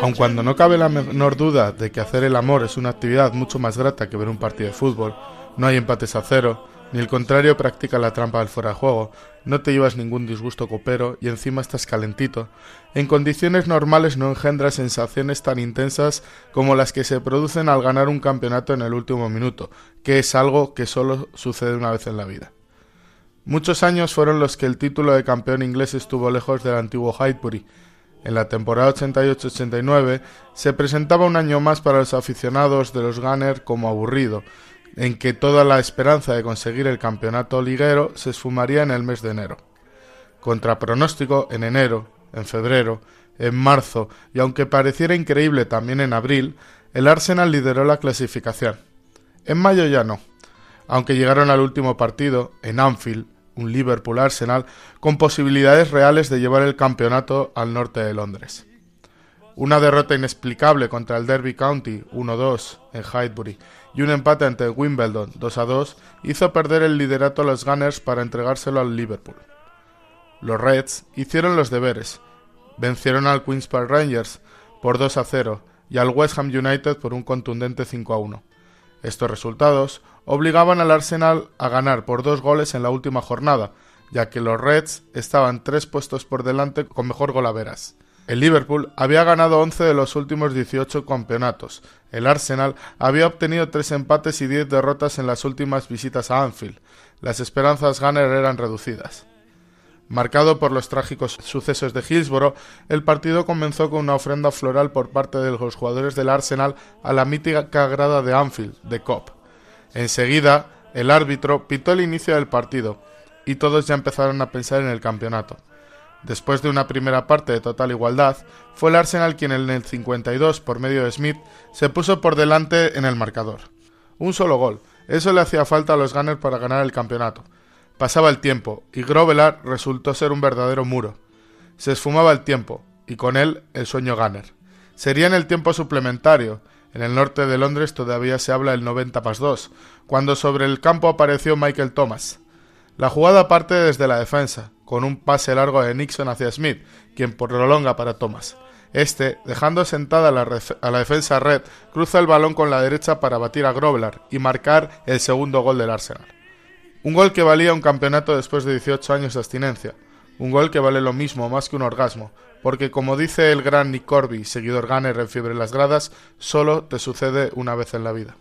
Aun cuando no cabe la menor duda de que hacer el amor es una actividad mucho más grata que ver un partido de fútbol, no hay empates a cero, ni el contrario practica la trampa del fuera de juego, no te llevas ningún disgusto copero y encima estás calentito. En condiciones normales no engendra sensaciones tan intensas como las que se producen al ganar un campeonato en el último minuto, que es algo que solo sucede una vez en la vida. Muchos años fueron los que el título de campeón inglés estuvo lejos del antiguo Highbury, en la temporada 88-89 se presentaba un año más para los aficionados de los Gunners como aburrido, en que toda la esperanza de conseguir el campeonato liguero se esfumaría en el mes de enero. Contra pronóstico, en enero, en febrero, en marzo y aunque pareciera increíble también en abril, el Arsenal lideró la clasificación. En mayo ya no, aunque llegaron al último partido, en Anfield, un Liverpool-Arsenal con posibilidades reales de llevar el campeonato al norte de Londres. Una derrota inexplicable contra el Derby County 1-2 en Highbury y un empate ante Wimbledon 2-2 hizo perder el liderato a los Gunners para entregárselo al Liverpool. Los Reds hicieron los deberes, vencieron al Queen's Park Rangers por 2-0 y al West Ham United por un contundente 5-1. Estos resultados obligaban al Arsenal a ganar por dos goles en la última jornada, ya que los Reds estaban tres puestos por delante con mejor golaveras. El Liverpool había ganado 11 de los últimos 18 campeonatos. El Arsenal había obtenido tres empates y 10 derrotas en las últimas visitas a Anfield. Las esperanzas Gunner eran reducidas. Marcado por los trágicos sucesos de Hillsborough, el partido comenzó con una ofrenda floral por parte de los jugadores del Arsenal a la mítica grada de Anfield, de Cop. Enseguida, el árbitro pitó el inicio del partido y todos ya empezaron a pensar en el campeonato. Después de una primera parte de total igualdad, fue el Arsenal quien en el 52, por medio de Smith, se puso por delante en el marcador. Un solo gol, eso le hacía falta a los Gunners para ganar el campeonato. Pasaba el tiempo, y Grovelar resultó ser un verdadero muro. Se esfumaba el tiempo, y con él el sueño Gunner. Sería en el tiempo suplementario, en el norte de Londres todavía se habla el 90 más 2, cuando sobre el campo apareció Michael Thomas. La jugada parte desde la defensa, con un pase largo de Nixon hacia Smith, quien prolonga para Thomas. Este, dejando sentada a la defensa red, cruza el balón con la derecha para batir a Grobler y marcar el segundo gol del Arsenal. Un gol que valía un campeonato después de 18 años de abstinencia. Un gol que vale lo mismo, más que un orgasmo, porque como dice el gran Nick Corby, seguidor Gunner en Fiebre en las Gradas, solo te sucede una vez en la vida.